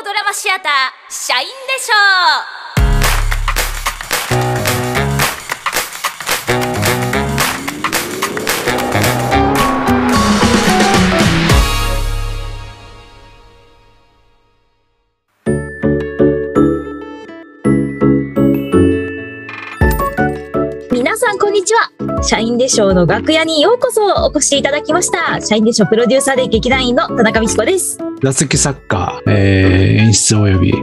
オドラマシアター社員でしょ皆さんこんにちは。社員でしょうの楽屋にようこそお越しいただきました。社員でしょうプロデューサーで劇団員の田中美希子です。座席作家、えー演出及び、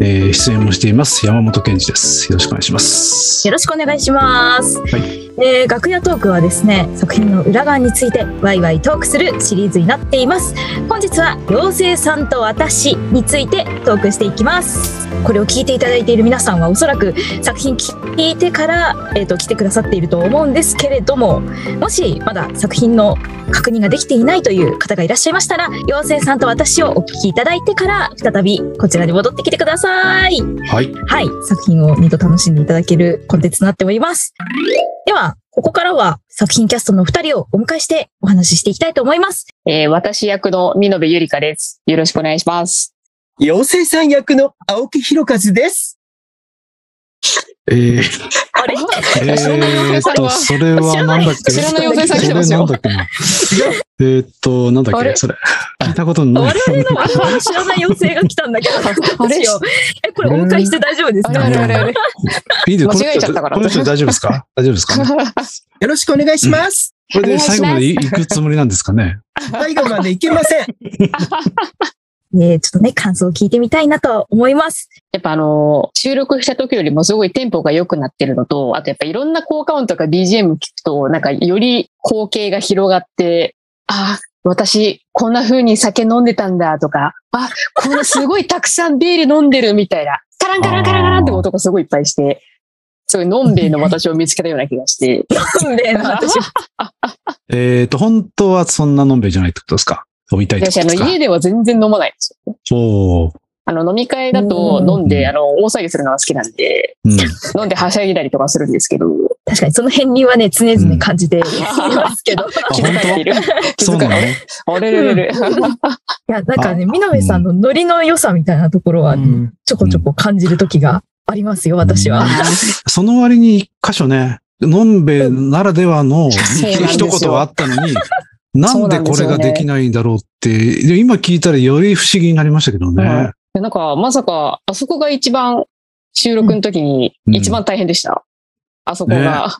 えー出演もしています山本健二です。よろしくお願いします。よろしくお願いします。はいえー楽屋トークはですね、作品の裏側についてワイワイトークするシリーズになっています。本日は妖精さんと私についてトークしていきます。これを聞いていただいている皆さんはおそらく作品聞いてから、えー、と来てくださっていると思うんですけれども、もしまだ作品の確認ができていないという方がいらっしゃいましたら、妖精さんと私をお聞きいただいてから、再びこちらに戻ってきてください。はい。はい、作品を二度楽しんでいただけるコンテンツとなっております。では、ここからは作品キャストの二人をお迎えしてお話ししていきたいと思います。えー私役の美濃ゆりかです。よろしくお願いします。妖精さん役の青木弘和です。えー、あれ？えーっと、それはなんだっけ？知らない妖精さん来てますよそれなんだっけな？えーっと、なんだっあれけ？それ。聞いたことない。我々の我々の知らない妖精が来たんだけど、どうしようえ、これお迎えして大丈夫ですか？あれ？あれ？あれ？あれ？いいですこの人間違えちゃったから。この人大丈夫ですか？大丈夫ですか？よろしくお願いします。これで最後まで行くつもりなんですかね？最後までいけません。えーちょっとね、感想を聞いてみたいなと思います。やっぱあのー収録した時よりもすごいテンポが良くなってるのと、あとやっぱいろんな効果音とか BGM 聞くと、なんかより光景が広がって、あ、私、こんな風に酒飲んでたんだとか、あ、こんなすごいたくさんビール飲んでるみたいな、カランカランカランカランって音がすごいいっぱいして、すごいのんべえの私を見つけたような気がして、運命の私は。えーっと、本当はそんなのんべいじゃないってことですか？置いたいってこ私あの家では全然飲まないんですよ。おーあの、飲み会だと飲んうんで、あの、大騒ぎするのが好きなんで、うん。飲んではしゃいだりとかするんですけど、確かにその辺にはね、常々感じて いますけど。い気づかれている。気づかれあれれれれ。や、なんかね、みなべさんのノリの良さみたいなところは、ちょこちょこ感じる時がありますよ、私は。その割に一箇所ね、のんべえならではの一言はあったのに、なんでこれができないんだろうって、で今聞いたらより不思議になりましたけどね。でなんか、まさか、あそこが一番、収録の時にうん一番大変でした。あそこが。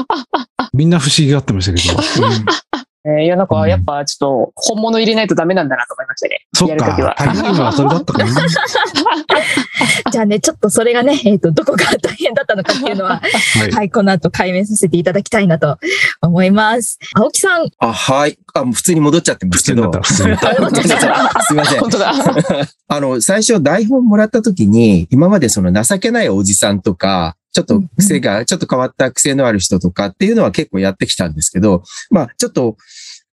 みんな不思議がってましたけど。えーいや、なんか、うんやっぱちょっと、本物入れないとダメなんだなと思いましたね。そっかやるときは。。大変はそれだったかな。じゃあね、ちょっとそれがね、えっ、と、どこが大変だったのかっていうのは、はい。はい、この後解明させていただきたいなと思います。青木さん、あ、はい。あ、もう普通に戻っちゃってますけど普通になった。普通になった。すいません本。当だ。あの、最初台本もらった時に、今までその情けないおじさんとか、ちょっと癖が、ちょっと変わった癖のある人とかっていうのは結構やってきたんですけど、まあ、ちょっと、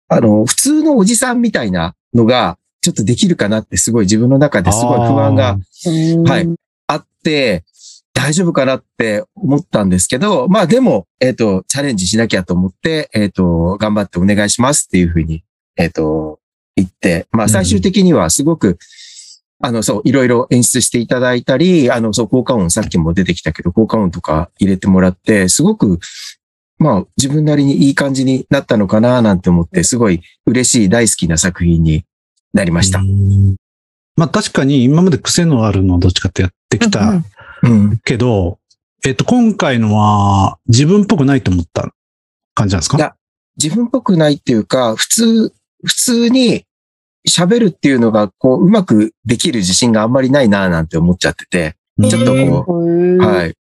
あの、普通のおじさんみたいなのが、ちょっとできるかなってすごい自分の中ですごい不安がはいあって、大丈夫かなって思ったんですけど、まあでも、えっ、と、チャレンジしなきゃと思って、えっ、と、頑張ってお願いしますっていうふうに、えっ、と、言って、まあ最終的にはすごく、あの、そう、いろいろ演出していただいたり、あの、そう、効果音、さっきも出てきたけど、効果音とか入れてもらって、すごく、まあ、自分なりにいい感じになったのかななんて思って、すごい嬉しい、大好きな作品になりましたう。んまあ確かに今まで癖のあるのをどっちかってやってきたうんうん。けど、えっと、今回のは自分っぽくないと思った感じなんですか？いや自分っぽくないっていうか、普通、普通に喋るっていうのが、こう、うまくできる自信があんまりないなぁなんて思っちゃってて、ちょっとこう、ははい。だか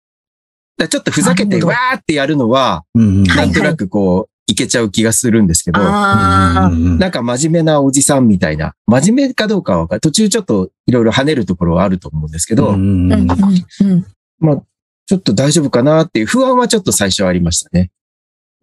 らちょっとふざけてわーってやるのは、なんとなくこう、いけちゃう気がするんですけど、なんか真面目なおじさんみたいな、真面目かどうかはわかる。途中ちょっといろいろ跳ねるところはあると思うんですけど、まあ、ちょっと大丈夫かなっていう不安はちょっと最初ありましたね。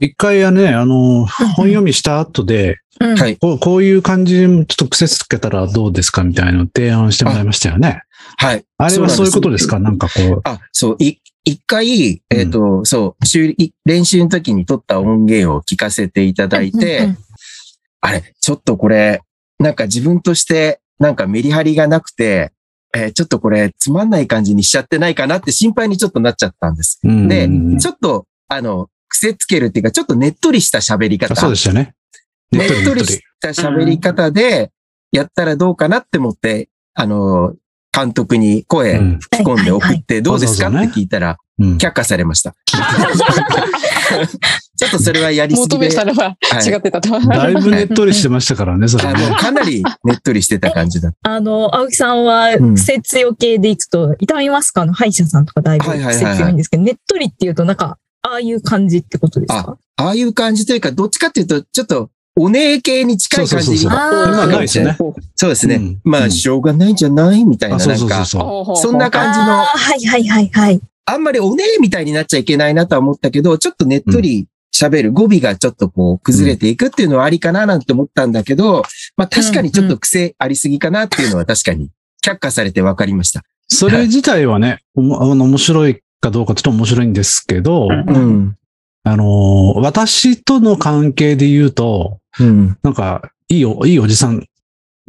一回はね、あの、本読みした後で、うんはい。こうこういう感じでちょっと癖つけたらどうですかみたいなのを提案してもらいましたよね。はい。あれはそういうことですか？そうなんかこう。あ、そう、い、一回、えっ、と、そう、修理、練習の時に撮った音源を聞かせていただいて、うんうんあれ、ちょっとこれ、なんか自分として、なんかメリハリがなくて、えーちょっとこれつまんない感じにしちゃってないかなって心配にちょっとなっちゃったんです。うんでうん、ちょっと、あの、癖つけるっていうか、ちょっとねっとりした喋り方。あそうでしたね。ねっとりした喋り方で、やったらどうかなって思って、あの、監督に声うん吹き込んで送はいって、どうですか？って聞いたら、うん却下されました。ちょっとそれはやりすぎで求めた。のははい違ってたと。だいぶねっとりしてましたからね、それあね。のかなりねっとりしてた感じだっあの、青木さんはうん癖強系でいくと、痛みますか？あの、歯医者さんとかだいぶはいはいはいはい癖強いんですけど、ねっとりっていうと、なんか、ああいう感じってことですか？た。ああいう感じというか、どっちかっていうと、ちょっと、お姉系に近い感じそうそうそうそうあー今ないですよね。そうですね。うんまあ、うんしょうがないんじゃないみたいな、あ、なんかそんな感じのはいはいはいはい。あんまりお姉みたいになっちゃいけないなとは思ったけど、ちょっとねっとり喋る、語尾がちょっとこう崩れていくっていうのはありかななんて思ったんだけど、まあ確かにちょっと癖ありすぎかなっていうのは確かに却下されて分かりました。それ自体はね、おもあの面白いかどうかちょっと面白いんですけど、うん。あのー私との関係で言うと、うん。なんか、いいお、いいおじさん、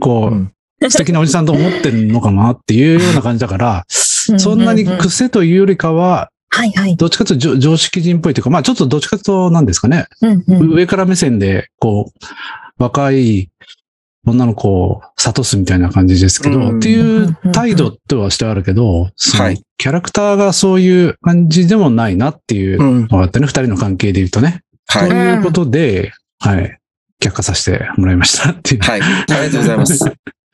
こう、うん素敵なおじさんと思ってるのかなっていうような感じだから、そんなに癖というよりかは、はいはい。どっちかというと常常識人っぽいというか、まあちょっとどっちかというと何ですかね、うんうん上から目線で、こう、若い女の子を諭すみたいな感じですけど、うんっていう態度とはしてあるけど、はいキャラクターがそういう感じでもないなっていううん。のがあってね、二人の関係で言うとね。はいと。いうことで、はい、却下させてもらいましたっていう。はい。ありがとうございます。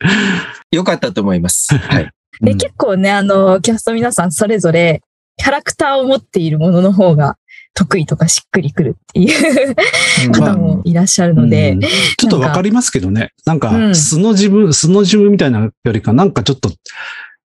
よかったと思います。はい。で、結構ね、あの、キャスト皆さんそれぞれ、キャラクターを持っているものの方が得意とかしっくりくるっていう方もいらっしゃるので、うんちょっとわかりますけどね。なんか、うん素の自分、素の自分みたいなよりか、なんかちょっと、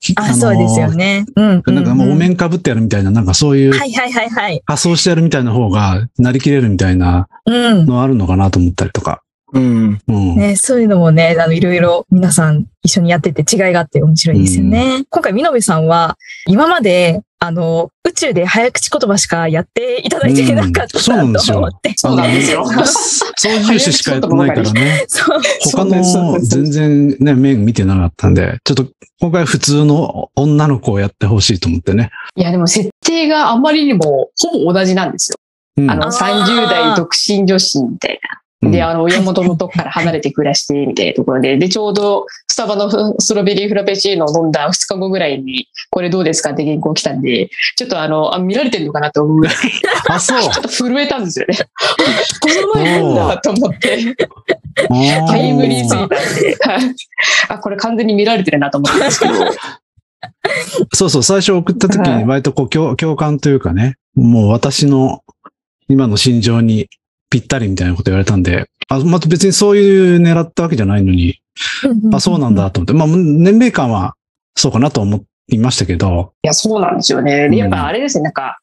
ひあ、そうですよ。ね。うん。あのなんかもうお面んかぶってやるみたいな、なんかそういうはいはいはいはい。仮装してやるみたいな方が、なりきれるみたいなうん。のあるのかなと思ったりとか。うん。うん。ね、そういうのもね、あの、いろいろ皆さん一緒にやってて違いがあって面白いですよね。今回、みのべさんは、今まで、あの、宇宙で早口言葉しかやっていただいていなかったうんそうなんですよと思って。そうなんですよ。操縦士しかやってないからね。そう。他の全然ね、面見てなかったんで、ちょっと今回普通の女の子をやってほしいと思ってね。いや、でも設定があまりにもほぼ同じなんですよ。うんあの、あー30代独身女子みたいな。で、あの、親元のとこから離れて暮らして、みたいなところで、で、ちょうど、スタバのストロベリーフラペチーノを飲んだ2日後ぐらいに、これどうですかって原稿来たんで、ちょっとあの、あ見られてるのかなと思うぐらい、あ、そう。ちょっと震えたんですよね。この前なんだ。と思って、タイムリーすぎたんで、はい。あ、これ完全に見られてるなと思ったんですけど、そうそう、最初送った時はい。に割とこう共共感というかね、もう私の今の心情にぴったりみたいなこと言われたんで、あ、また別にそういう狙ったわけじゃないのに、あ、そうなんだと思って、まあ年齢感はそうかなと思いましたけど、いや、そうなんですよね。で、やっぱあれですね、なんか、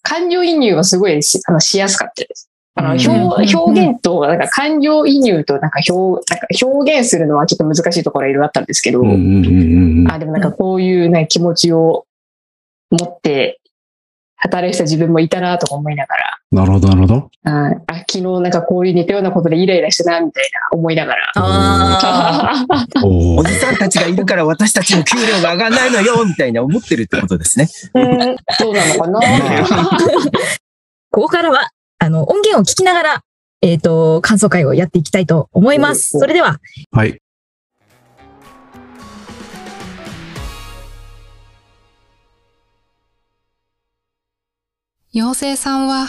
感情移入はすごいしあのしやすかったです。あの、うん表表現と、なんか感情移入と、なんか表、なんか表現するのはちょっと難しいところがいろいろあったんですけど、あ、でもなんかこういうね、気持ちを持って働いてた自分もいたなとか思いながなるほど、なるほど。ら、はいあ、昨日なんかこういう似たようなことでイライラしたな、みたいな思いながら。あおじさんたちがいるから私たちの給料が上がんないのよみたいな思ってるってことですね。うんどうなのかな ここからは、あの、音源を聞きながら、えっ、と、感想会をやっていきたいと思います。うんそれでは、はい。妖精さんは、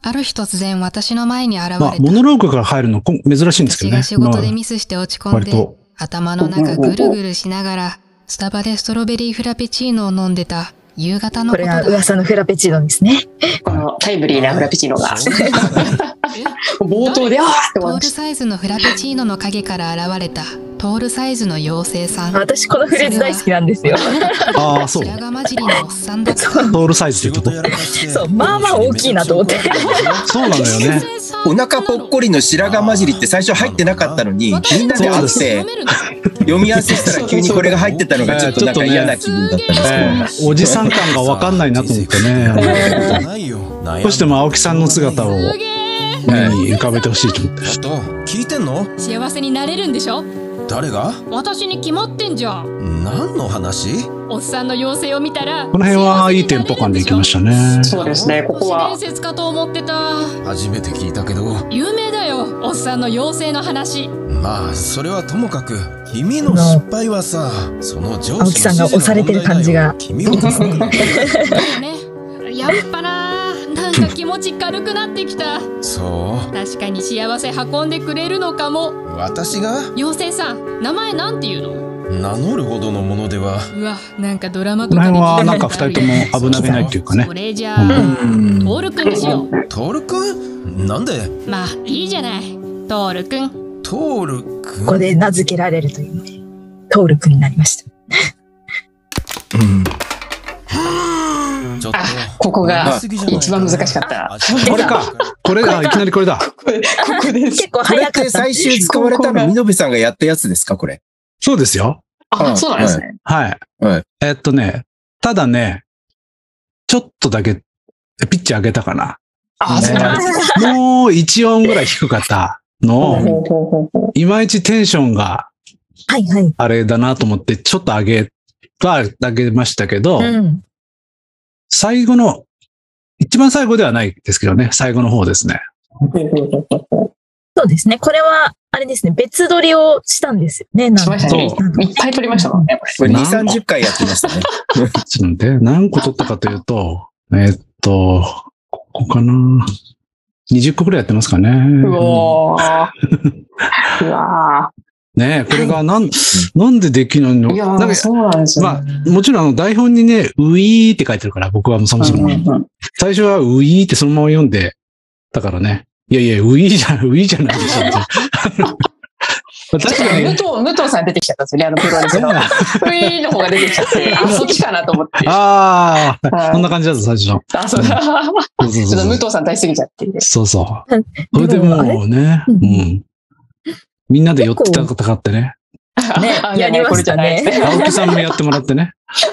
ある日突然私の前に現れた。まあ、モノローグから入るの珍しいんですけどね。私が仕事でまミスして落ちあ込んで。頭の中ぐるぐるしながら、スタバでストロベリーフラペチーノを飲んでた夕方のこれ。が噂のフラペチーノですね。このタイムリーなフラペチーノが。冒頭で、あー。トールサイズのフラペチーノの影から現れたトールサイズの妖精さん。私このフレーズ大好きなんですよ。ああ、そう。白髪混じりのおっさんだった。トールサイズっていうと？こそう、まあまあ大きいなと思って。そうなのよね。お腹ぽっこりの白髪混じりって最初入ってなかったのに、みんなで会って読み合わせしたら急にこれが入ってたのがちょっとなんか嫌な気分だったんですけど。えーおじさん感がわかんないなと思ってね。あのどうしても青木さんの姿を目に浮かべてほしいと思って。聞いてんの？幸せになれるんでしょ？誰が？私に決まってんじゃん。何の話？おっさんの妖精を見たらこの辺はいいテンポ感でいきましたね。そうですね、ここ都市伝は。説かと思ってた。初めて聞いたけど。有名だよおっさんの妖精の話。まあそれはともかく君の失敗はさその上司の青木さんが押されてる感じが。君を助ける だよね。やっぱなか気持ち軽くなってきた。そ確かに幸せ運んでくれるのかも。う私が？妖精さん名前なんて言うの？名乗るほどのものでは。うわなんかドラマことのかでなんか二人とも危なげないっていうかね。そ。れじゃあ、うん。トールくんにしよう。トールくん？なんで？まあいいじゃない。トールくん。トールくん？ここで名付けられるというので、トール君になりました。うんちょっとあここが一番難しかったこれか。これだ、いきなりこれだ。ここです。結構これって早かった。最終使われたの、みのべさんがやったやつですかこれ？そうですよ。あ、そうなんですね。はい。はいえっとね、ただね、ちょっとだけ、ピッチ上げたかな。あ、そうなんですね。もう1音ぐらい低かったのを、いまいちテンションがはいはい。あれだなと思って、ちょっと上げは上げましたけど、うん。最後の、一番最後ではないですけどね、最後の方ですね。そうですね。これは、あれですね。別撮りをしたんですよね。なんしましたね。いっぱい撮りましたもんね、ここれ2、なん30回やってましたね。ちょっと待って、何個取ったかというと、えっと、ここかな。20個くらいやってますかね。れ。うわー。うわねえこれがなん、なんでできないの？ー。いやー、なんかそうなんですよまあね。、もちろんあの台本にね、ウィーって書いてるから、僕はもうそもそも。うんうんうん最初はウィーってそのまま読んで、だからね、いやいや、ウィーじゃ、ウィーじゃないでしょ。確かに、武藤、武藤さん出てきちゃったんですよね、あのプロレスの。ウィーの方が出てきちゃって、あ、そっちかなと思って。ああ、はいこんな感じだった、最初の。あ、そうだ。ちょっとそう武藤さん大好きすぎちゃって。そうそう。それでもうね、ううんん。みんなで寄ってたかってね。ね あやりましたねこれじゃない青木さんもやってもらってね。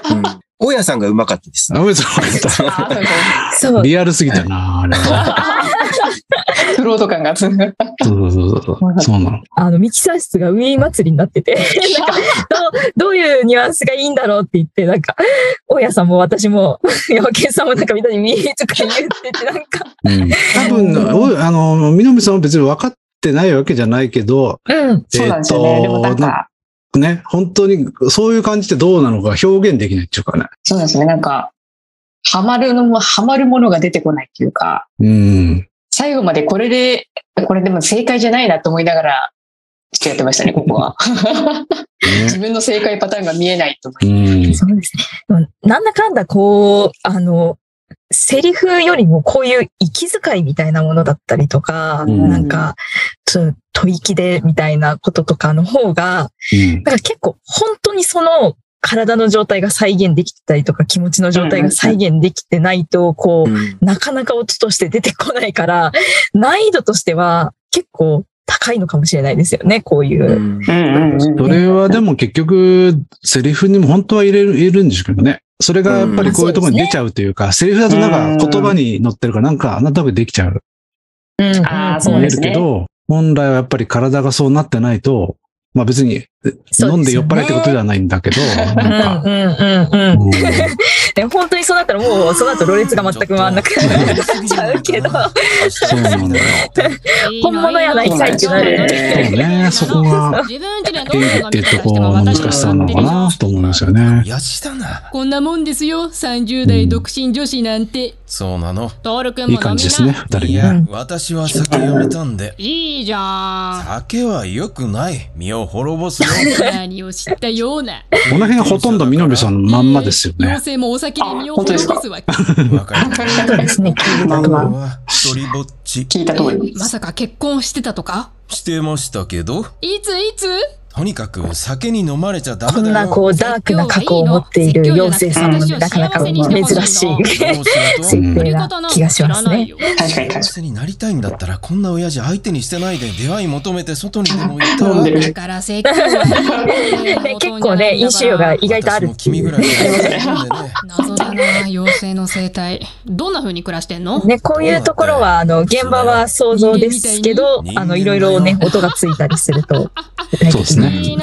うん大家さんがうまかったです。あ、そうあそうそうそう。リアルすぎたな、あれは。フロート感が。そうそうそうそう。そうなの。あの、ミキサー室がウィー祭りになってて、なんか、どう、どういうニュアンスがいいんだろうって言って、なんか、大家さんも私も、山県さんもなんかみんなにウィーとか言ってて、なんか、うん。多分、おあの、みのみさんは別に分かってないわけじゃないけど、うん。そうなんですよね。でもなんか、ね、本当にそういう感じってどうなのか表現できないっていうかね。そうですね。なんか、ハマるのも、ハマるものが出てこないっていうか、うん。最後までこれで、これでも正解じゃないなと思いながら、ちょっとやってましたね、ここは。自分の正解パターンが見えないと思いうん。そうですね。なんだかんだこう、あの、セリフよりもこういう息遣いみたいなものだったりとか、うん。なんか、ちょっと吐息でみたいなこととかの方が、うん。だから結構本当にその体の状態が再現できてたりとか気持ちの状態が再現できてないと、こうん。う、なかなか音として出てこないから、難易度としては結構高いのかもしれないですよね、こういう。うん。それはでも結局、セリフにも本当は入れる、入れるんですけどね。それがやっぱりこういうところに出ちゃうというか、セリフだとなんか言葉に乗ってるからなんかあなたができちゃう。うん。あーそう見えるですね。けど、本来はやっぱり体がそうなってないと、まあ別に飲んで酔っ払いってことではないんだけど、うんなんか、うんうんうん。うんで本当にそうなったらもうその後ろれつが全く回んなくなっちゃうけど、そうなんだよ。本物やないかいってなるそうね、そこが演技っていうところの難しさなのかなと思いますよね。やしだな。こんなもんですよ30代独身女子なんてそうなの。いい感じですね、二人いやね。、私は酒やめたんで。いいじゃ酒は良くない。身を滅ぼす何を知ったようなこの辺ほとんどみのべさんのまんまですよね。妖精もお酒で身を滅ぼすわけわかる。そうですね、聞いた今とは。は一人ぼっち。聞いた通り。まさか結婚してたとか？してましたけど、いついつ？とにかく酒に飲まれちゃダこメだよ。んなこうダークな過去を持っている妖精さんもなかなか珍しい。設定な気がしますね。確かに。になりたいんだったらこんな親父相手にしてないで出会い求めて。外にでも行ったら飲ん。でるだから結構ね、飲酒量が意外とあるっていう。謎だな妖精の生態どんな風に暮らしてんの？ね、こういうところは、あの、現場は想像ですけど、あの、いろいろね、音がついたりすると、具体的にね。い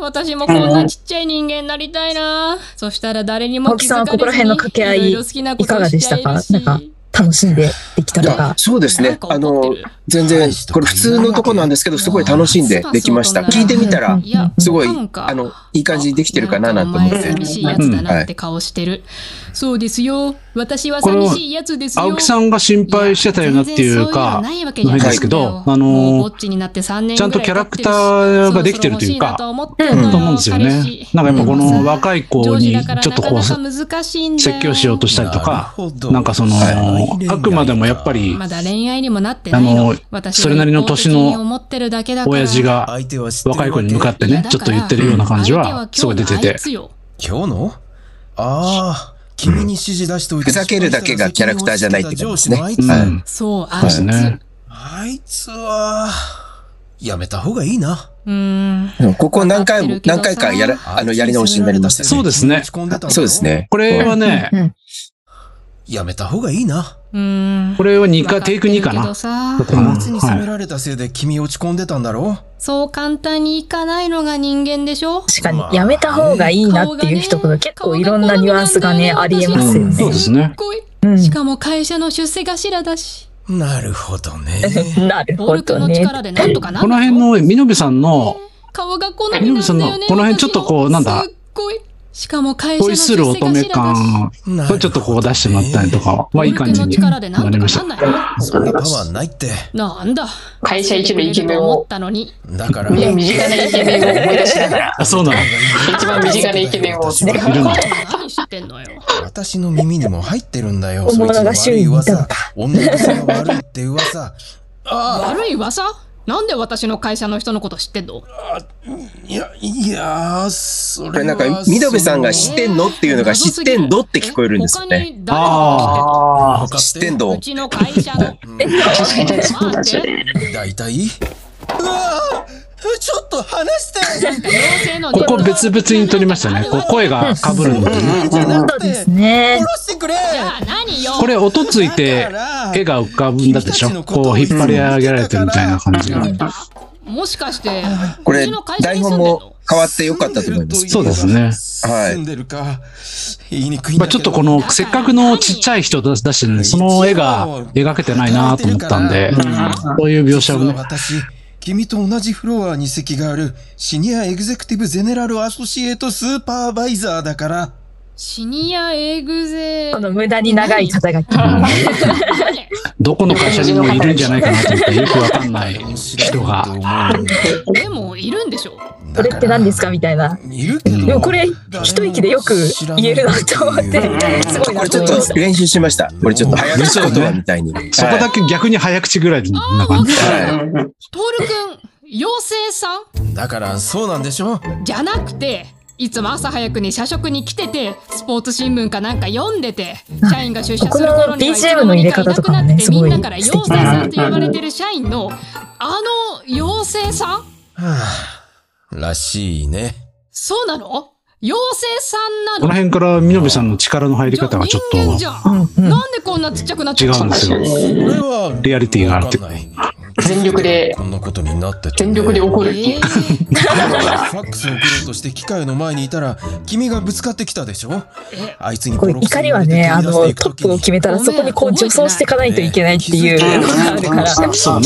私もこんなちっちゃい人間になりたいなそしたら誰にも青木さんはここら辺の掛け合いいかがでしたか？なんか楽しんでできたいやとか。そうですね。あの、全然、これ普通のとこなんですけど、すごい楽しんでできました。聞いてみたら、すごいあのいい感じにできてるかななんて思って寂しいやつだなって顔してる。そうですよ。私は寂しいやつですよ。青木さんが心配してたよなっていうか、全然そういうのないわけじゃないですけどあのちになって3年ちゃんとキャラクターができてるというかと思ってんのよと思うんですよね。なんかやっぱこの若い子にちょっとこう、説説教しようとしたりとか、なんかその、はい。あくまでもやっぱり、まだ恋愛にもなってない。のあの私それなりの年のの親父が若い子に向かってね、ちょっと言ってるような感じは、すごい出てて。今日の？ああ、君に指示出しておいて。ふざけるだけがキャラクターじゃないってことですねうん。そう、あいつ。あいつは、やめた方がいいな。うーん。うんここ何回も、何回かやら、あの、やり直しになりましたね。そうですねそうです。ね。これはね、うんやめた方がいいな。うーん。これは2か、テイク2かな。わってるけどさだったかなあいつに責めはられたせいで君落ち込んでたんだろそう簡単にいかないのが人間でしょ？確かに、やめた方がいいなっていう人が結構いろんなニュアンスがね、ありえますようんそうね。ですね。しかも会社の出世頭だし。なるほどね。なるほどね。の力でなんとかなこの辺の、みのべさんの、顔が好みなんだよね。みのべさんのこの辺ちょっとこうなんだ？しかも会社の恋する乙女感をちょっとこう出してもらったりとかはいい感じになりました。ボルクの力でなんとかなんないそんなパワーないって。なんだ？会社一のイケメン思っを、たのに。だから、身身近なイケメンを思い出しながら、あ、そうなの？一番身近なイケメンを、るの何知ってんのよ？私の耳にも入ってるんだよ。噂。女癖が悪いって噂。あ悪い噂？なんで私の会社の人のこと知ってんの？あ、いや、いや、それは。これなんか、みどべさんが知ってんのっていうのが知ってんのって聞こえるんですよね。他に誰が分か知ってんの。うちの会社の。確かにそうなんですよね。大体？うわちょっと話してここ別々に撮りましたね。こう声が被るんですね。じゃなくて、ね。殺してくれこれ音ついて絵が浮かぶんだでしょこう引っ張り上げられてるみたいな感じが。もしかして、これうちの会、社台本も変わってよかったと思います。そうですね。はいまあちょっとこの、せっかくのちっちゃい人出してるんで、その絵が描けてないなと思ったんで、そういう描写をね。君と同じフロアに席があるシニアエグゼクティブゼネラルアソシエイトスーパーバイザーだから、シニアエグゼ。この無駄に長い肩書き。どこの会社にもいるんじゃないかなと思って、よくわかんない人が。でも、いるんでしょこれって何ですかみたいな。いるけど。でもこれ、一息でよく言えるなと思って、すごいこなれちょっとと思いました。練習しました。これちょっと早口言葉みたいに。そこだけ逆に早口ぐらいな感じ。はい。トールくん、妖精さん？だから、そうなんでしょじゃなくて、いつも朝早くに社食に来てて、スポーツ新聞かなんか読んでて、社員が出社する頃にはここの BGM の入れ方とかもねいつの間にかいなくなってすごいみんなから妖精さんと呼ばれてる社員の、あの妖精さん？はあ、らしいね。そうなの？妖精さんなこのの辺から、みのべさんの力の入り方がちょっじゃあ人間じゃん、うんうん。なんでこんなちっちゃくなっちゃったと違うんですよ。これは、リアリティがあるって。わかんない全力でこんなことになって全力で怒る。っていう。えー。ファックスを送ろうとして機械の前にいたら、君がぶつかってきたでしょ？あいつにこれ怒りはね、あの、トップを決めたらそこにこう助走していかないといけないっていうのがあるから、そう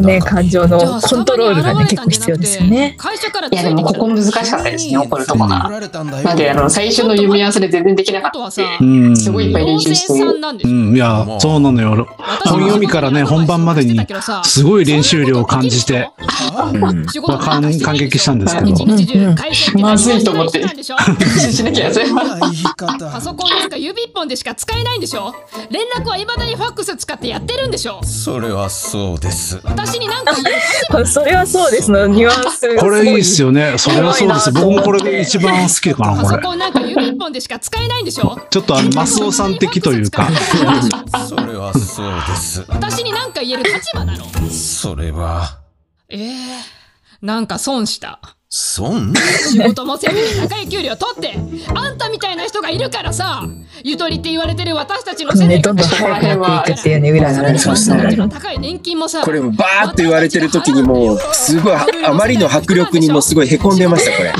ね、感情のコントロールがね、結構必要ですよね。会社からいやでもここ難しかったですね、怒るとこが。なんで、あの、最初の読み合わせで全然できなかったあとはさ、う。ん。すごいいっぱい練習して。うん、いや、そう。なのよ。本読みからね、本番までに、すごい練習量を感じて、まあ感感激したんですけど。まずいと思って。何しなきゃ、パソコンなんか指一本でしか使えないんでしょ？連絡は未だにファックス使ってやってるんでしょ？それはそうです。私に何か言う。立 場それはそうですの、ニュアンスこれいいっすよね。それはそうです。僕もこれで一番好きかな、パこれ。ソコンなんか指一本でしか使えないんでしょ？ちょっとあの、マスオさん的というか、それはそうです。私に何か言える立場なのそれは、ええなんか損した損仕事もせずに高い給料取ってあんたみたいな人ががいるからさゆとりって言われてる私たちの世代ね、どんどん早くなっていくっていうね、裏があるそうですね高い年金もさこれもバーって言われてる時にもう、すごい、あまりの迫力にもすごい凹んでました、これ。は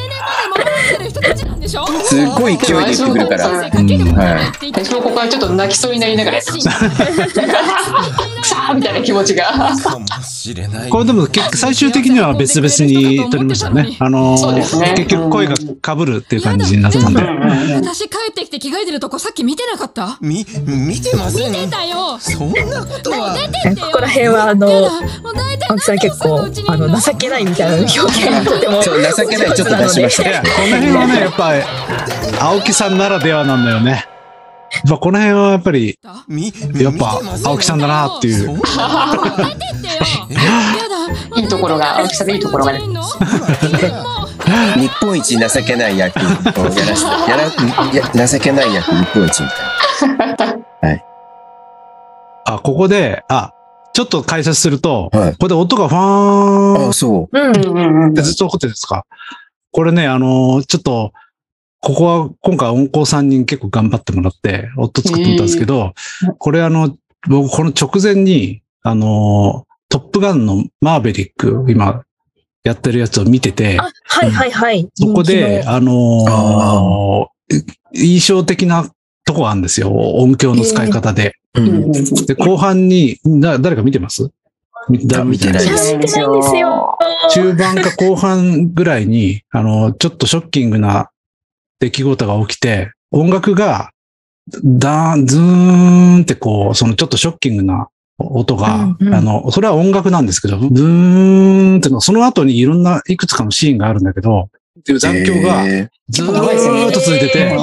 いしょ？すっごい勢いで言ってくるから。先生かけてもらえないって言って私もここはちょっと泣きそうになりながら。さあみたいな気持ちが。かもしれない。これでも結局最終的には別々に撮りましたね。あの結局声が被るっていう感じになったんで。私帰ってきて着替えてるとこさっき見てなかった？み、見てません。見てたよそんなことは。えここら辺は、あの、青木さん結構、あの、情けないみたいな表現がとても。情けない、ちょっと出しました。この辺はね、やっぱり、青木さんならではなんだよね。やっぱこの辺はやっぱり、み、やっぱ青木さんだなっていう。いいところが青木さんのいいところがね日本一情けない役をやらせて、やら、や情けない役日本一みたいあ、ここで、あ、ちょっと解説すると、はい。ここで音がファな。ーンあ、そう。ん。ってずっと起こってるんですか？これね、あのーちょっと、ここは今回音工さんに結構頑張ってもらって、音作ってもらったんですけど、これあの、僕この直前に、あのートップガンのマーベリック、今、やってるやつを見てて、あ、はいはいはい。そこで、あのー印象的なとこがあるんですよ。音響の使い方で。う。うん。で、後半に、な誰か見てます？見てないです見てないんですよ。中盤か後半ぐらいに、あの、ちょっとショッキングな出来事が起きて、音楽が、ダーン、ズーンってこう、そのちょっとショッキングな音が、うんうん。あの、それは音楽なんですけど、ブーンっての、その後にいろんないくつかのシーンがあるんだけど、っていう残響がえずーっと続いてて、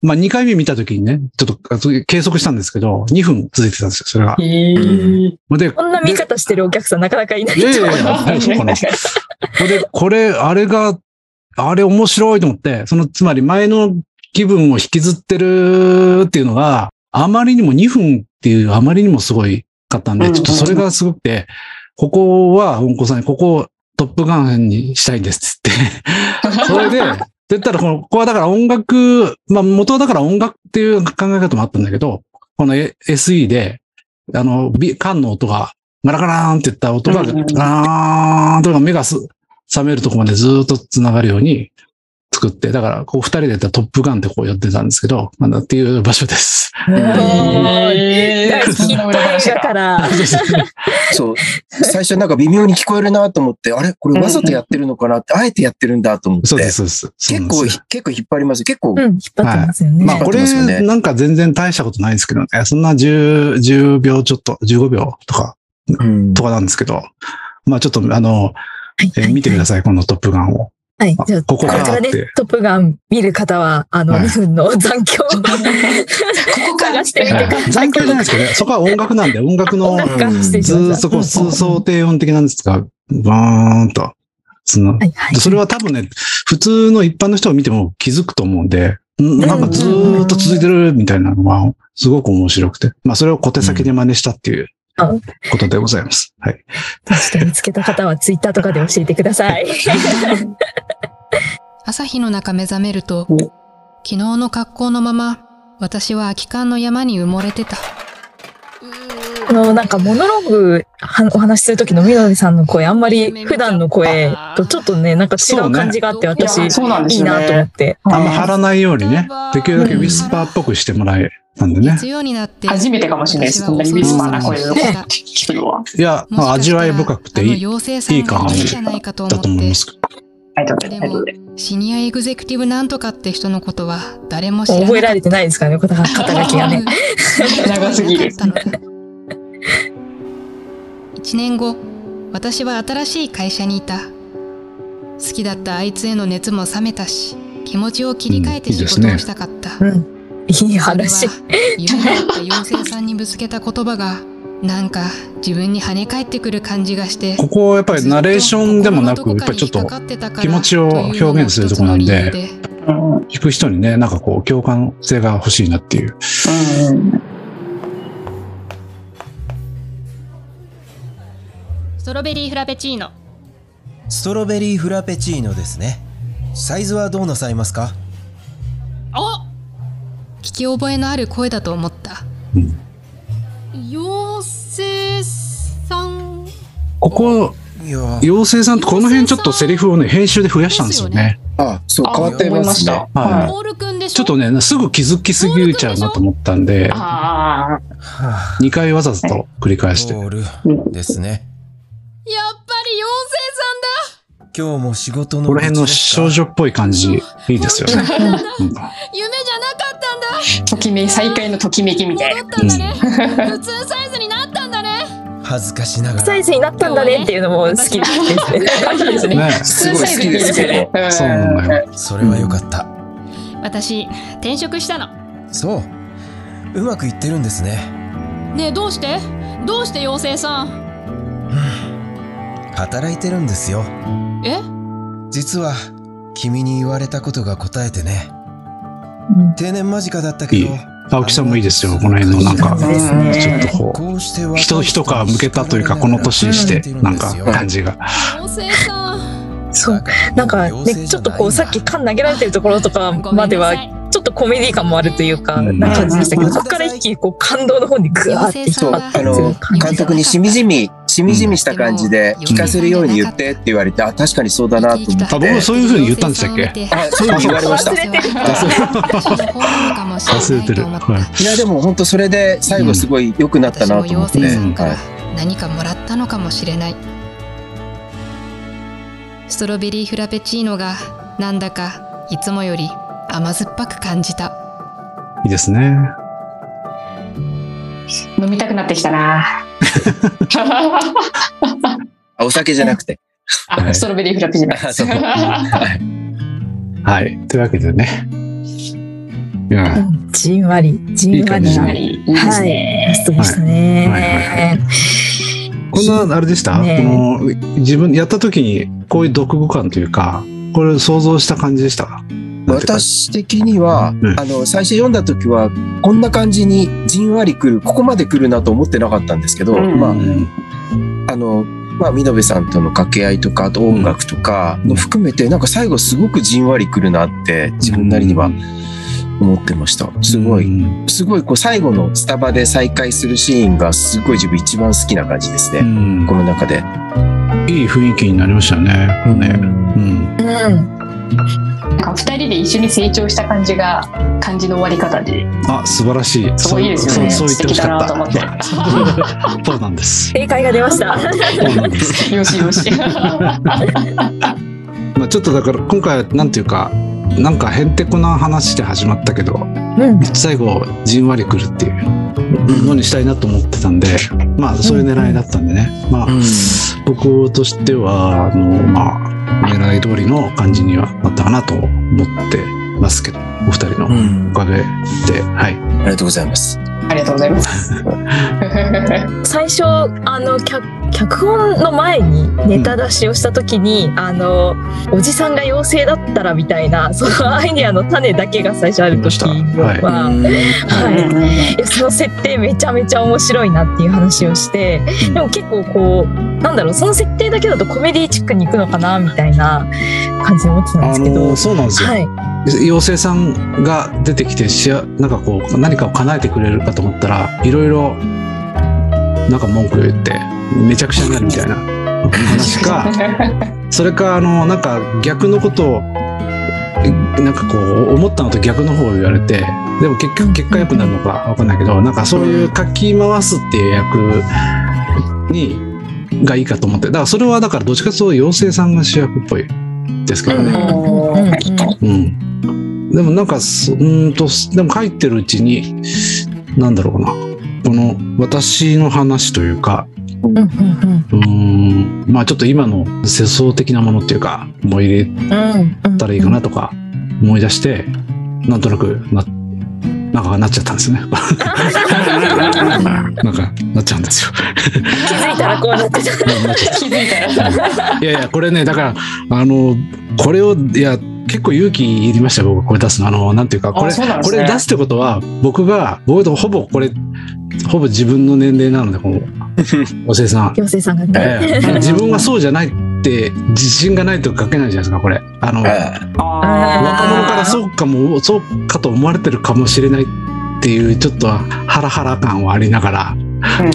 まあ2回目見た時にね、ちょっとあそう計測したんですけど、2分続いてたんですよ、それが。で、こんな見方してるお客さんなかなかいないと思いや、大丈夫かな。こ れで、これ、あれが、あれ面白いと思って、その、つまり前の気分を引きずってるっていうのが、あまりにも2分っていう、あまりにもすごいかったんで、ちょっとそれがすごくて、ここは、うんこさんに、ここをトップガンにしたいんですって。言って、それで、って言ったら、このここはだから音楽、まあ元はだから音楽っていう考え方もあったんだけど、この SE で、あの、ビ缶の音が、ガラガラーンって言った音が、ガラーンとか目がす覚めるところまでずーっと繋がるように作って、だから、こう二人でやったらトップガンってこうやってたんですけど、なんだっていう場所です。もう大ヒット映画から。そう。最初なんか微妙に聞こえるなと思って、あれ？これわざとやってるのかな？って、あえてやってるんだと思って。そうです、そうです。結構、結構引っ張ります。結構うん、、引っ張ってますよね。まあこれなんか全然大したことないんですけどね。そんな10、10秒ちょっと、15秒とか、うんとかなんですけど、まあちょっとあの、はいえー見てください、このトップガンを。はい。じゃあ、ここかこちらでトップガン見る方は、あの、はい2分の 残響を探してみてください。残響じゃないですけどね、そこは音楽なんで、音楽のず。っとこう、数想低音的なんですが、バーンと。そのはいはい。それは多分ね、普通の一般の人が見ても気づくと思うんで、んなんかずーっと続いてるみたいなのは、すごく面白くて。まあ、それを小手先で真似したっていううんことでございます。はい。ちょっと見つけた方はツイッターとかで教えてください。朝日の中目覚めると、昨日の格好のまま、私は空き缶の山に埋もれてた。このなんかモノローグはお話しする時のみどりさんの声、あんまり普段の声とちょっとね、なんか違う感じがあって、私、いやそうなんですいなと思って。あんま張らないようにね、できるだけウィスパーっぽくしてもらえたんでね。月曜になって、初めてかもしれないです。こんなにウィスパーな声を聞くのは。いや、まあ、味わい深くていい、いい感じじゃないかとだと思います。ありがとうございます。シニアエグゼクティブなんとかって人のことは誰も知らなかった。覚えられてないですからね、肩肩書きがね。長すぎる1年後、私は新しい会社にいた。好きだったあいつへの熱も冷めたし、気持ちを切り替えて仕事をしたかった。うん。いい話。それは夢だった妖精さんにぶつけた言葉が、なんか自分に跳ね返ってくる感じがして。ここはやっぱりナレーションでもなく、やっぱりちょっと気持ちを表現するところなんで、聞く人にね、なんかこう共感性が欲しいなっていう。す。うんロベリーフラペチーノ。ストロベリーフラペチーノですね。サイズはどうなさいますか？あ聞き覚えのある声だと思ったうん妖精さんここ、いや、妖精さんとこの辺ちょっとセリフをね、編集で増やしたんですよね。あ、そう、変わってますね。はポールくんでしょ？ちょっとね、すぐ気づきすぎちゃうなと思ったんで、あは2回わざと繰り返あ、して。ポールですね。今日も仕事のこの辺の少女っぽい感じ、いいですよね。夢じゃなかったんだあ、ときめき、再会のときめきみたいな。戻ったんだね普通サイズになったんだね恥ずかしながらサイ。ズになったんだねっていうのも好きですね。ね。ね普通サイズにいいですよね。そうなんだよ。それはよかった。私転職したのそう。うまくいってるんですね。ねえどうして？どうして妖精さん働いてるんですよ。え？実は、君に言われたことが答えてね。うん定年間近だったけいいど。青木さんもいいですよ。この辺のなんか、ちょっとここうしてう、人、一皮向けたというか、この年にして、なんか感じが。そう。なんかね、ちょっとこう、さっき缶投げられてるところとかまでは、ちょっとコメディ感もあるというか、うんな感じでしたけど、そこから一気にこう、感動の方にグワーって引っ張あのっていく、感じ監督にしみじみ、しみじみした感じで聞かせるように言ってって言われて、あ、確かにそうだなと思って。あ僕もそういう風に言ったんでしたっけ？あそういう。ふうに言われました忘れてる。いや、でも本当それで最後すごい良くなったなと思って。私も妖精さん何かもらったのかもしれない。ストロベリーフラペチーノがなんだかいつもより甘酸っぱく感じた。いいですね。飲みたくなってきたな。あお酒じゃなくて。あ、ストロベリーフラペチーノ。あそうはいはい。というわけでね。いや、うんじんわり、じんわりな。いいいいいですね。ラストでしたね。はいはいこんな、あれでした、ねこの、自分やった時に、こういう読語感というか、これ想像した感じでしたか？私的には、うんあの、最初読んだ時は、こんな感じにじんわり来る、ここまで来るなと思ってなかったんですけど、うんまあう、んあの、まあ、美濃部さんとの掛け合いとか、あと音楽とかの含めて、なんか最後すごくじんわり来るなって、自分なりには思ってました。すごい、うんすごい、こう、最後のスタバで再会するシーンが、すごい自分一番好きな感じですうね。んこの中で。いい雰囲気になりましたよね。ねうん。うん。なんか二人で一緒に成長した感じが、感じの終わり方で。あ、素晴らしい。すごいいいですよねそうそう言ってほしかった。なと そうなんです。正解が出ました。よしよし。まあちょっとだから今回はなんていうか、なんかへんてこな話で始まったけど、うん。最後じんわりくるっていうのにしたいなと思ってたんで、まあそういう狙いだったんでね。まあ僕としては、あの、まあ狙い通りの感じにはなったかなと思ってますけど、お二人のうんおかげで、はい。ありがとうございます。ありがとうございます。最初あの脚脚本の前にネタ出しをした時に、あのおじさんが妖精だったらみたいな そのアイデアの種だけが最初ある時は、はい。はい。いやその設定めちゃめちゃ面白いなっていう話をしてでも結構こうなんだろうその設定だけだとコメディチックに行くのかなみたいな感じで思ってたんであすけど、の、そうなんですよ。はい、妖精さんが出てきてしあなんかこう何かを叶えてくれるかと思ったらいろいろなんか文句言ってめちゃくちゃになるみたいな話かそれかあのなんか逆のことをえなんかこう思ったのと逆の方を言われてでも結局結果良くなるのかわかんないけどなんかそういうかき回すっていう役にがいいかと思ってだからそれはだからどっちかというと妖精さんが主役っぽいですけどね。うん。でもなんかそ、うーんと、でも書いてるうちに、なんだろうな。この私の話というか、うんうんうーん、まあちょっと今の世相的なものっていうか、もう入れたらいいかなとか思い出して、なんとなくな、なんかなっちゃったんですね。なんかなっちゃうんですよ。気づいたらこうなっちゃった気づいたら。いやいや、これね、だから、あの、これを、いや、結構勇気いりましたよ、僕、これ出すの。あの、なんていうか、これ、ねこれ出すってことは、僕が、僕とほぼこれ、ほぼ自分の年齢なので、この、おせいさん。妖精さんがね。ええ自分はそうじゃないっって自信がないと書けないじゃないですか、これ。あの、若者からそうかも、そうかと思われてるかもしれないっていう、ちょっとハラハラ感はありながら、あ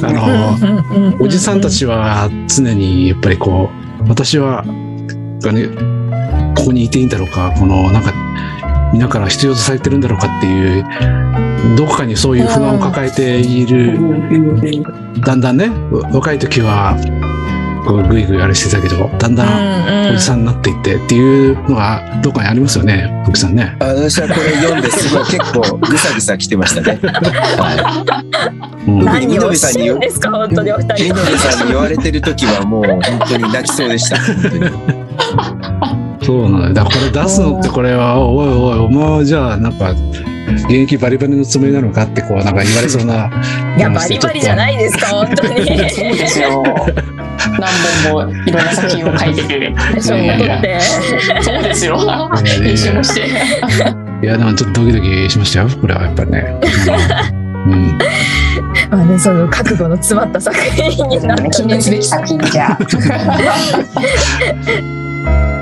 の、おじさんたちは常にやっぱりこう、私は、ね、ここにいていいんだろうか、この、なんか、皆から必要とされてるんだろうかっていう、どこかにそういう不安を抱えている、だんだんね、若い時は、こうグイグイあれしてたけど、だんだんおじさんになっていってっていうのがどっかにありますよね、福さんね。私はこれ読んですごい結構ぐさぐさ来てましたね。うん特にみのべさんによしてるんですか本当にお二み人のべさんに言われてる時はもう本当に泣きそうでした。本当にそうなのよ。だからこれ出すのってこれは、おいおい、お前はじゃあなんか、現役バリバリのつもりなのかってこうなんか言われそうな。いやバリバリじゃないですか本当にそうですよ。何本もいろんな作品を書いてて。賞も取ってそうですよ。いや編集もして。いや、でもちょっとドキドキしましたよ。これはやっぱりね。うん。まあねその覚悟の詰まった作品になった記念すべき作品じゃ。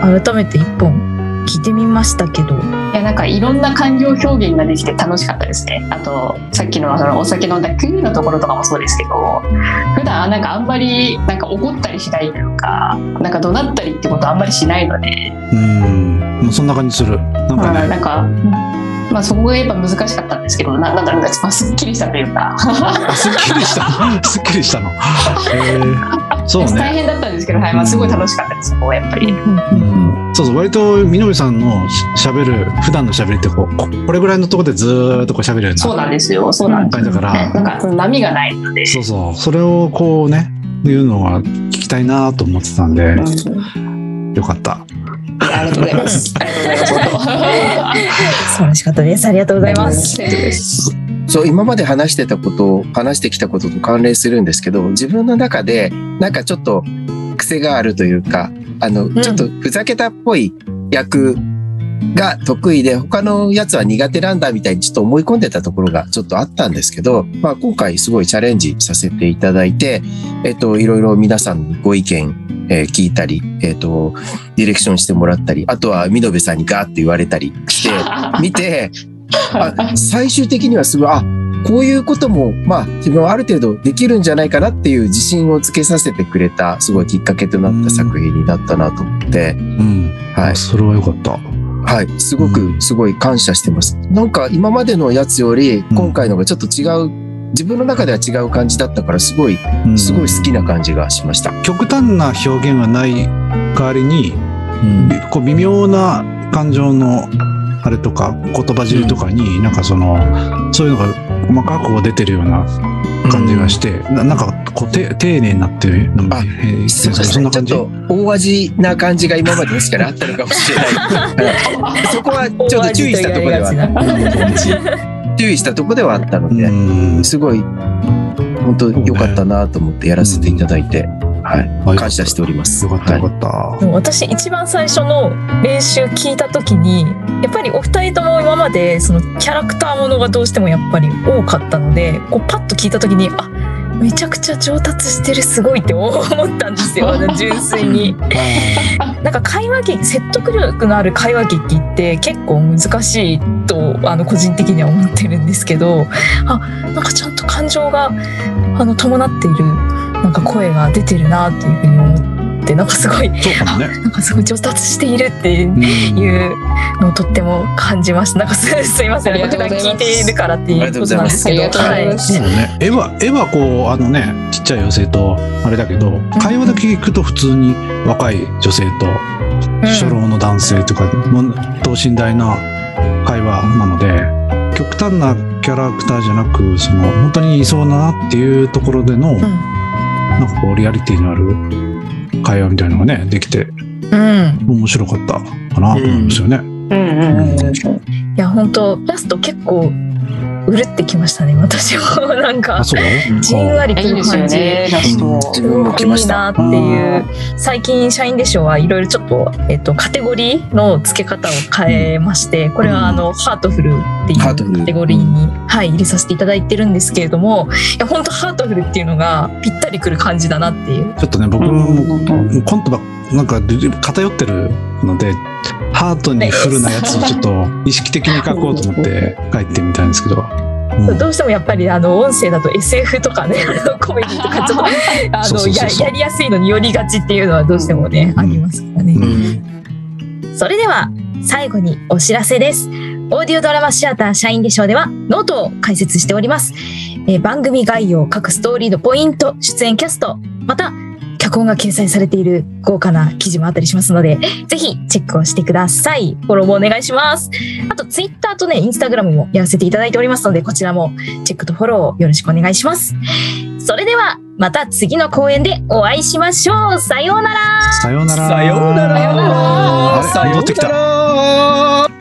改めて一本聞いてみましたけどいやなんかいろんな感情表現ができて楽しかったですね。あとさっきのそのお酒飲んだクーのところとかもそうですけど普段なんかあんまりなんか怒ったりしないというかなんか怒鳴ったりってことあんまりしないので、うん。もうそんな感じする。なんかまあ、ね。なんか、まあ、そこがやっぱ難しかったんですけどななんだろうな、まあ、すっきりしたというかあ、すっきりした。すっきりしたの。へえ。そう大ね。変だったんですけど、はいまあ、すごい楽しかったですそこはやっぱり。うんそうそう、割と、みのりさんのしゃべる、普段のしゃべりってこう、ここれぐらいのところでずーっとこう喋るようそうななんですよそうなんですだから、なんかその波がないので。そうそう、それをこうね、いうのは聞きたいなと思ってたんで、うんよかった。ありがとうございます。ありがとうございます本素晴らしかったですありがとうござい当。ますそう今まで話してたこと話してきたことと関連するんですけど自分の中でなんかちょっと癖があるというかあの、ん。ちょっとふざけたっぽい役が得意で他のやつは苦手なんだみたいにちょっと思い込んでたところがちょっとあったんですけど、まあ、今回すごいチャレンジさせていただいて、えっと、いろいろ皆さんにご意見、えー聞いたり、えっと、ディレクションしてもらったり、あとは、みのべさんにガーって言われたりして、見て、あ最終的にはすごい、あ、こういうことも、まあ、自分はある程度できるんじゃないかなっていう自信をつけさせてくれた、すごいきっかけとなった作品になったなと思って、うん。はいあ。それはよかった。はい。すごく、すごい感謝してます。なんか今までのやつより、今回のがちょっと違う、自分の中では違う感じだったから、すごい、うんすごい好きな感じがしました。極端な表現はない代わりに、こう微妙な感情のあれとか言葉尻とかになんかその、そういうのが細かく出てるような感じがして、ななんかこうて丁寧になってるのもあえーそちょっと大味な感じが今までですから あったのかもしれない。はいそこはちょっと注意したところでは大注意したところではあったので、うん。すごい本当良かったなと思ってやらせていただいて、はい、感謝しております。よかったよかはいった。でも私一番最初の練習聞いた時にやっぱりお二人とも今までそのキャラクターものがどうしてもやっぱり多かったのでこうパッと聞いた時にあめちゃくちゃ上達してるすごいって思ったんですよあの 純粋に。なんか会話劇説得力のある会話劇って結構難しいとあの個人的には思ってるんですけどあなんかちゃんと感情があの伴っているなんか声が出てるなっていうふうに思ってなんかすごいそうかもね。なんかすごい上達しているっていうのをとっても感じました。なんかすすいません、普段聞いているからっていうことなんですけど、ありがとうございね。絵は、絵はこう、あのね、ちっちゃい妖精と、あれだけど、会話だけ聞くと普通に若い女性と、初老の男性とか、もう等身大な会話なので、極端なキャラクターじゃなく、その、本当にいそうだなっていうところでの、うんなんかこう、リアリティのある会話みたいなのがね、できて、うん、面白かったかなと思いますよね。うんうんうんうん。いや本当ラスト結構うるってきましたね、私も。なんかじんわりくる感じ。ね、ラスト。自分も来ましたいいなっていう。最近、 SHINE de SHOW はいろいろちょっと、えっと、カテゴリーの付け方を変えまして、これはあの、ハートフルっていうカテゴリーに、はい、入れさせていただいてるんですけれども、いや、本当ハートフルっていうのがぴったりくる感じだなっていう。ちょっとね、僕もコントばなんか偏ってるので、ハートにフルなやつをちょっと意識的に書こうと思って書いてみたんですけど。うん。どうしてもやっぱりあの音声だと SF とかねあのコメディとかちょっと あのやりやすいのによりがちっていうのはどうしてもね、うん。ありますからね、うん。それでは最後にお知らせです。オーディオドラマシアター SHINE de SHOW ではノートを開設しております、えー番組概要各ストーリーのポイント出演キャストまた脚本が掲載されている豪華な記事もあったりしますので、ぜひチェックをしてください。フォローもお願いします。あと、ツイッターとね、 Instagram もやらせていただいておりますので、こちらもチェックとフォローよろしくお願いします。それでは、また次の公演でお会いしましょう。さようなら。さようなら。さようならあれ？戻ってきた。さようなら